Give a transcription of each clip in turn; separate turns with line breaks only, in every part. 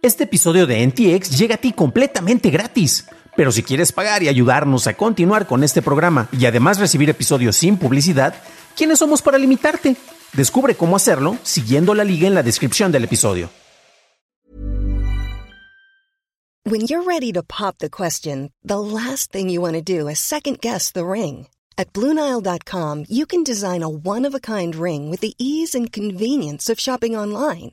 Este episodio de NTX llega a ti completamente gratis. Pero si quieres pagar y ayudarnos a continuar con este programa y además recibir episodios sin publicidad, ¿quiénes somos para limitarte? Descubre cómo hacerlo siguiendo la liga en la descripción del episodio.
When you're ready to pop the question, the last thing you want to do is second guess the ring. At Bluenile.com, you can design a one of a kind ring with the ease and convenience of shopping online.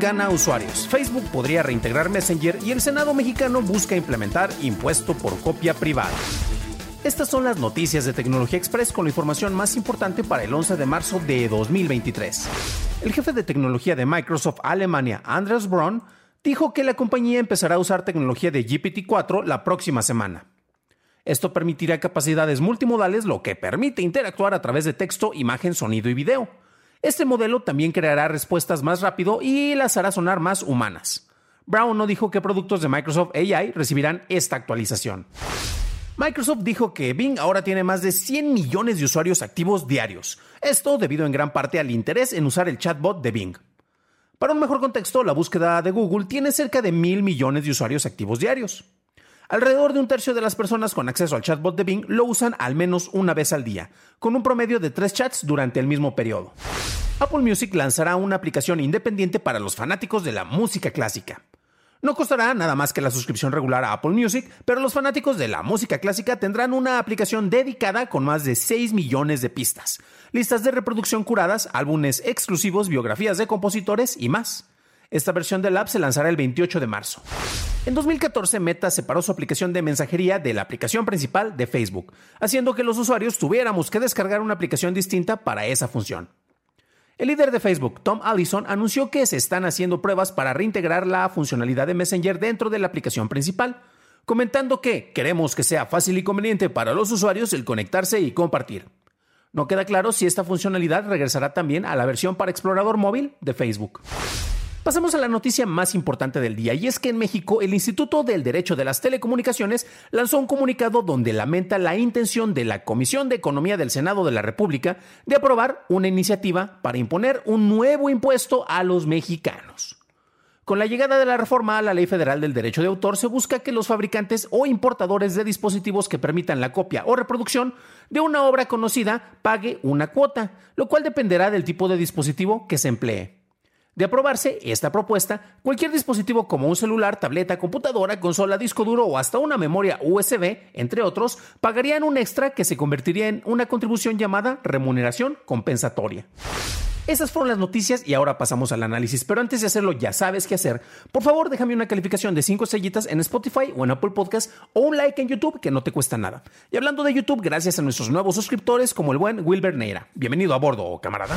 Gana usuarios. Facebook podría reintegrar Messenger y el Senado mexicano busca implementar impuesto por copia privada. Estas son las noticias de Tecnología Express con la información más importante para el 11 de marzo de 2023. El jefe de tecnología de Microsoft Alemania, Andreas Braun, dijo que la compañía empezará a usar tecnología de GPT-4 la próxima semana. Esto permitirá capacidades multimodales, lo que permite interactuar a través de texto, imagen, sonido y video. Este modelo también creará respuestas más rápido y las hará sonar más humanas. Brown no dijo qué productos de Microsoft AI recibirán esta actualización. Microsoft dijo que Bing ahora tiene más de 100 millones de usuarios activos diarios, esto debido en gran parte al interés en usar el chatbot de Bing. Para un mejor contexto, la búsqueda de Google tiene cerca de mil millones de usuarios activos diarios. Alrededor de un tercio de las personas con acceso al chatbot de Bing lo usan al menos una vez al día, con un promedio de tres chats durante el mismo periodo. Apple Music lanzará una aplicación independiente para los fanáticos de la música clásica. No costará nada más que la suscripción regular a Apple Music, pero los fanáticos de la música clásica tendrán una aplicación dedicada con más de 6 millones de pistas, listas de reproducción curadas, álbumes exclusivos, biografías de compositores y más. Esta versión del app se lanzará el 28 de marzo. En 2014, Meta separó su aplicación de mensajería de la aplicación principal de Facebook, haciendo que los usuarios tuviéramos que descargar una aplicación distinta para esa función. El líder de Facebook, Tom Allison, anunció que se están haciendo pruebas para reintegrar la funcionalidad de Messenger dentro de la aplicación principal, comentando que queremos que sea fácil y conveniente para los usuarios el conectarse y compartir. No queda claro si esta funcionalidad regresará también a la versión para explorador móvil de Facebook. Pasamos a la noticia más importante del día y es que en México el Instituto del Derecho de las Telecomunicaciones lanzó un comunicado donde lamenta la intención de la Comisión de Economía del Senado de la República de aprobar una iniciativa para imponer un nuevo impuesto a los mexicanos. Con la llegada de la reforma a la Ley Federal del Derecho de Autor se busca que los fabricantes o importadores de dispositivos que permitan la copia o reproducción de una obra conocida pague una cuota, lo cual dependerá del tipo de dispositivo que se emplee. De aprobarse esta propuesta, cualquier dispositivo como un celular, tableta, computadora, consola, disco duro o hasta una memoria USB, entre otros, pagarían un extra que se convertiría en una contribución llamada remuneración compensatoria. Esas fueron las noticias y ahora pasamos al análisis, pero antes de hacerlo ya sabes qué hacer. Por favor, déjame una calificación de 5 estrellitas en Spotify o en Apple Podcast o un like en YouTube que no te cuesta nada. Y hablando de YouTube, gracias a nuestros nuevos suscriptores como el buen Wilber Neira. Bienvenido a bordo, camarada.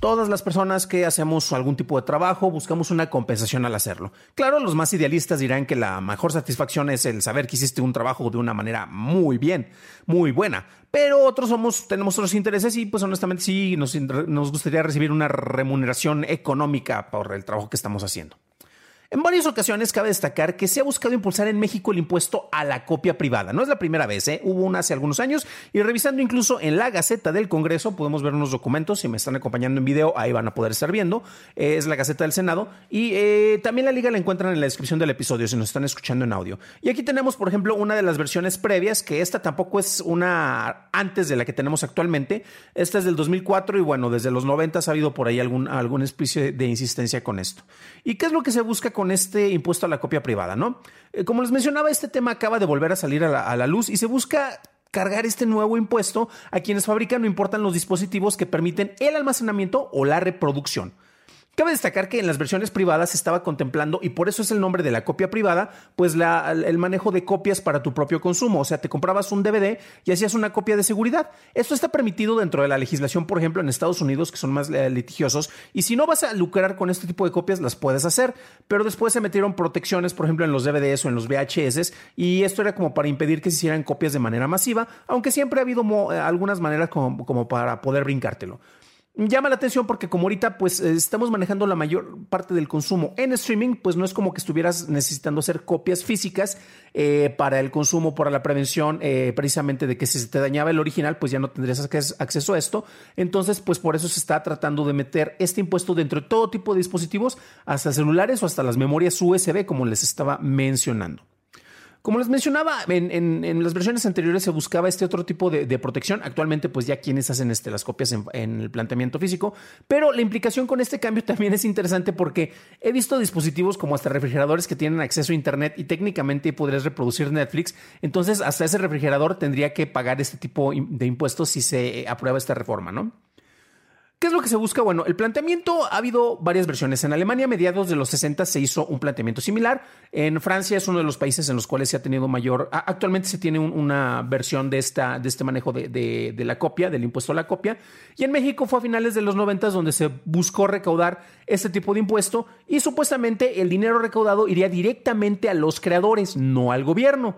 Todas las personas que hacemos algún tipo de trabajo buscamos una compensación al hacerlo. Claro, los más idealistas dirán que la mejor satisfacción es el saber que hiciste un trabajo de una manera muy bien, muy buena. Pero otros somos, tenemos otros intereses y pues honestamente sí nos, nos gustaría recibir una remuneración económica por el trabajo que estamos haciendo. En varias ocasiones cabe destacar que se ha buscado impulsar en México el impuesto a la copia privada. No es la primera vez, ¿eh? hubo una hace algunos años y revisando incluso en la Gaceta del Congreso podemos ver unos documentos, si me están acompañando en video ahí van a poder estar viendo, es la Gaceta del Senado y eh, también la liga la encuentran en la descripción del episodio si nos están escuchando en audio. Y aquí tenemos por ejemplo una de las versiones previas, que esta tampoco es una antes de la que tenemos actualmente, esta es del 2004 y bueno, desde los 90 ha habido por ahí algún, algún especie de insistencia con esto. ¿Y qué es lo que se busca con este impuesto a la copia privada, ¿no? Eh, como les mencionaba, este tema acaba de volver a salir a la, a la luz y se busca cargar este nuevo impuesto a quienes fabrican o importan los dispositivos que permiten el almacenamiento o la reproducción. Cabe destacar que en las versiones privadas se estaba contemplando, y por eso es el nombre de la copia privada, pues el manejo de copias para tu propio consumo. O sea, te comprabas un DVD y hacías una copia de seguridad. Esto está permitido dentro de la legislación, por ejemplo, en Estados Unidos, que son más eh, litigiosos. Y si no vas a lucrar con este tipo de copias, las puedes hacer. Pero después se metieron protecciones, por ejemplo, en los DVDs o en los VHS. Y esto era como para impedir que se hicieran copias de manera masiva, aunque siempre ha habido eh, algunas maneras como para poder brincártelo llama la atención porque como ahorita pues eh, estamos manejando la mayor parte del consumo en streaming, pues no es como que estuvieras necesitando hacer copias físicas eh, para el consumo, para la prevención, eh, precisamente de que si se te dañaba el original, pues ya no tendrías acceso a esto. Entonces, pues por eso se está tratando de meter este impuesto dentro de todo tipo de dispositivos, hasta celulares o hasta las memorias USB, como les estaba mencionando. Como les mencionaba, en, las versiones anteriores se buscaba este otro tipo de, protección. Actualmente, pues ya quienes hacen las copias en, el planteamiento físico. Pero la implicación con este cambio también es interesante porque he visto dispositivos como hasta refrigeradores que tienen acceso a Internet y técnicamente podrías reproducir Netflix. Entonces, hasta ese refrigerador tendría que pagar este tipo de impuestos si se aprueba esta reforma, ¿no? ¿Qué es lo que se busca? Bueno, el planteamiento ha habido varias versiones. En Alemania, a mediados de los 60, se hizo un planteamiento similar. En Francia es uno de los países en los cuales se ha tenido mayor. Actualmente se tiene una versión de, esta, de este manejo de, la copia, del impuesto a la copia. Y en México fue a finales de los 90 donde se buscó recaudar este tipo de impuesto y supuestamente el dinero recaudado iría directamente a los creadores, no al gobierno.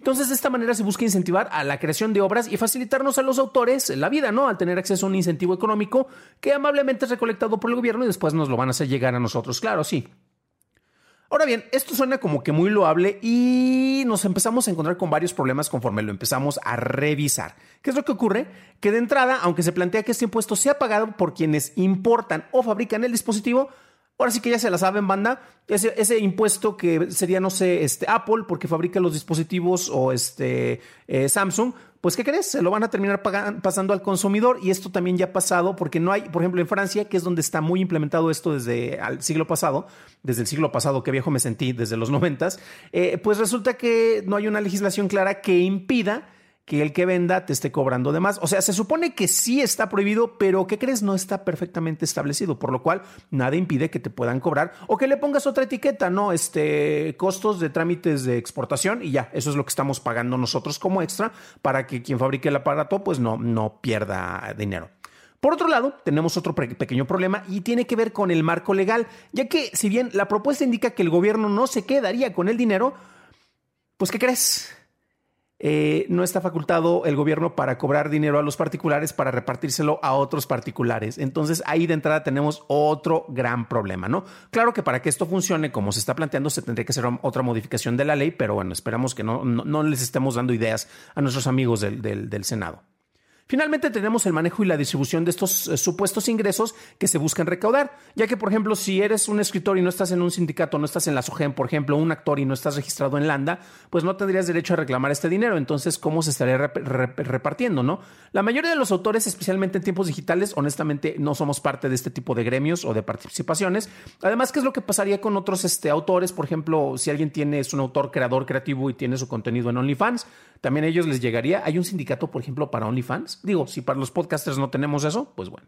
Entonces, de esta manera se busca incentivar a la creación de obras y facilitarnos a los autores la vida, ¿no? Al tener acceso a un incentivo económico que amablemente es recolectado por el gobierno y después nos lo van a hacer llegar a nosotros. Claro, sí. Ahora bien, esto suena como que muy loable y nos empezamos a encontrar con varios problemas conforme lo empezamos a revisar. ¿Qué es lo que ocurre? Que de entrada, aunque se plantea que este impuesto sea pagado por quienes importan o fabrican el dispositivo, Ahora sí que ya se la saben, banda. Ese, impuesto que sería, no sé, este Apple, porque fabrica los dispositivos, o este eh, Samsung, pues ¿qué crees? Se lo van a terminar pasando al consumidor y esto también ya ha pasado porque no hay, por ejemplo, en Francia, que es donde está muy implementado esto desde el siglo pasado, desde el siglo pasado, qué viejo me sentí, desde los noventas, eh, pues resulta que no hay una legislación clara que impida que el que venda te esté cobrando de más. O sea, se supone que sí está prohibido, pero ¿qué crees? No está perfectamente establecido, por lo cual nada impide que te puedan cobrar o que le pongas otra etiqueta, ¿no? Este, costos de trámites de exportación y ya, eso es lo que estamos pagando nosotros como extra para que quien fabrique el aparato pues no, no pierda dinero. Por otro lado, tenemos otro pequeño problema y tiene que ver con el marco legal, ya que si bien la propuesta indica que el gobierno no se quedaría con el dinero, pues ¿qué crees? Eh, no está facultado el gobierno para cobrar dinero a los particulares para repartírselo a otros particulares. Entonces ahí de entrada tenemos otro gran problema, ¿no? Claro que para que esto funcione como se está planteando se tendría que hacer otra modificación de la ley, pero bueno, esperamos que no, no, les estemos dando ideas a nuestros amigos del Senado. Finalmente tenemos el manejo y la distribución de estos eh, supuestos ingresos que se buscan recaudar, ya que por ejemplo si eres un escritor y no estás en un sindicato, no estás en la SOGEM, por ejemplo, un actor y no estás registrado en Landa, pues no tendrías derecho a reclamar este dinero, entonces ¿cómo se estaría repartiendo, no? La mayoría de los autores, especialmente en tiempos digitales, honestamente no somos parte de este tipo de gremios o de participaciones. Además, ¿qué es lo que pasaría con otros este, autores? Por ejemplo, si alguien tiene, es un autor creador creativo y tiene su contenido en OnlyFans, también a ellos les llegaría. Hay un sindicato, por ejemplo, para OnlyFans. Digo, si para los podcasters no tenemos eso, pues bueno.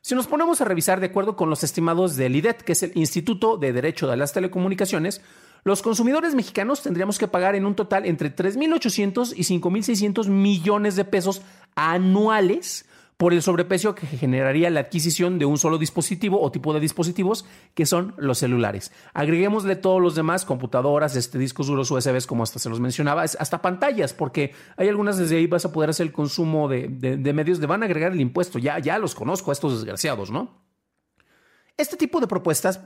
Si nos ponemos a revisar de acuerdo con los estimados del IDET, que es el Instituto de Derecho de las Telecomunicaciones, los consumidores mexicanos tendríamos que pagar en un total entre 3.800 y 5.600 millones de pesos anuales por el sobreprecio que generaría la adquisición de un solo dispositivo o tipo de dispositivos que son los celulares. Agreguémosle todos los demás, computadoras, este, discos duros USB, como hasta se los mencionaba, hasta pantallas, porque hay algunas desde ahí vas a poder hacer el consumo de, de medios, de van a agregar el impuesto, ya, ya los conozco a estos desgraciados, ¿no? Este tipo de propuestas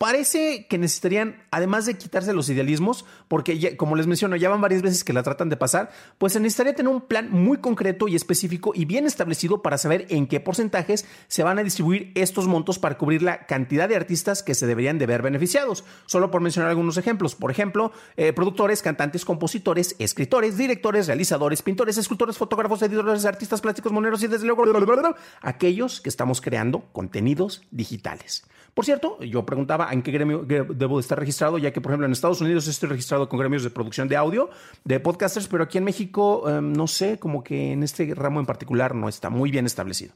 Parece que necesitarían, además de quitarse los idealismos, porque como les menciono, ya van varias veces que la tratan de pasar, pues se necesitaría tener un plan muy concreto y específico y bien establecido para saber en qué porcentajes se van a distribuir estos montos para cubrir la cantidad de artistas que se deberían de ver beneficiados. Solo por mencionar algunos ejemplos. Por ejemplo, eh, productores, cantantes, compositores, escritores, directores, realizadores, pintores, escultores, fotógrafos, editores, artistas plásticos, moneros y desde luego aquellos que estamos creando contenidos digitales. Por cierto, yo preguntaba en qué gremio debo estar registrado, ya que, por ejemplo, en Estados Unidos estoy registrado con gremios de producción de audio, de podcasters, pero aquí en México, em, no sé, como que en este ramo en particular no está muy bien establecido.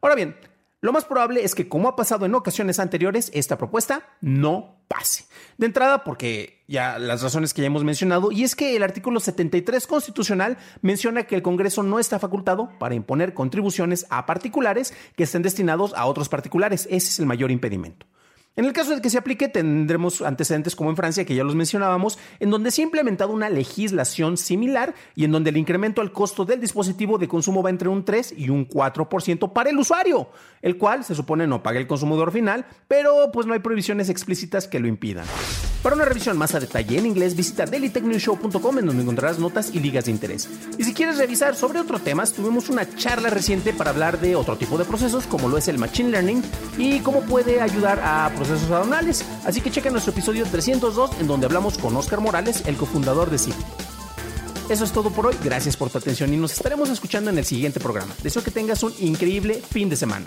Ahora bien, Lo más probable es que, como ha pasado en ocasiones anteriores, esta propuesta no pase. De entrada, porque ya las razones que ya hemos mencionado, y es que el artículo 73 constitucional menciona que el Congreso no está facultado para imponer contribuciones a particulares que estén destinados a otros particulares. Ese es el mayor impedimento. En el caso de que se aplique, tendremos antecedentes como en Francia, que ya los mencionábamos, en donde se ha implementado una legislación similar y en donde el incremento al costo del dispositivo de consumo va entre un 3 y un 4% para el usuario, el cual se supone no paga el consumidor final, pero pues no hay prohibiciones explícitas que lo impidan. Para una revisión más a detalle en inglés, visita dailytechnewshow.com en donde encontrarás notas y ligas de interés. Y si quieres revisar sobre otros temas, tuvimos una charla reciente para hablar de otro tipo de procesos, como lo es el Machine Learning y cómo puede ayudar a procesos aduanales. Así que chequen nuestro episodio 302 en donde hablamos con Oscar Morales, el cofundador de Citi. Eso es todo por hoy, gracias por tu atención y nos estaremos escuchando en el siguiente programa. Deseo que tengas un increíble fin de semana.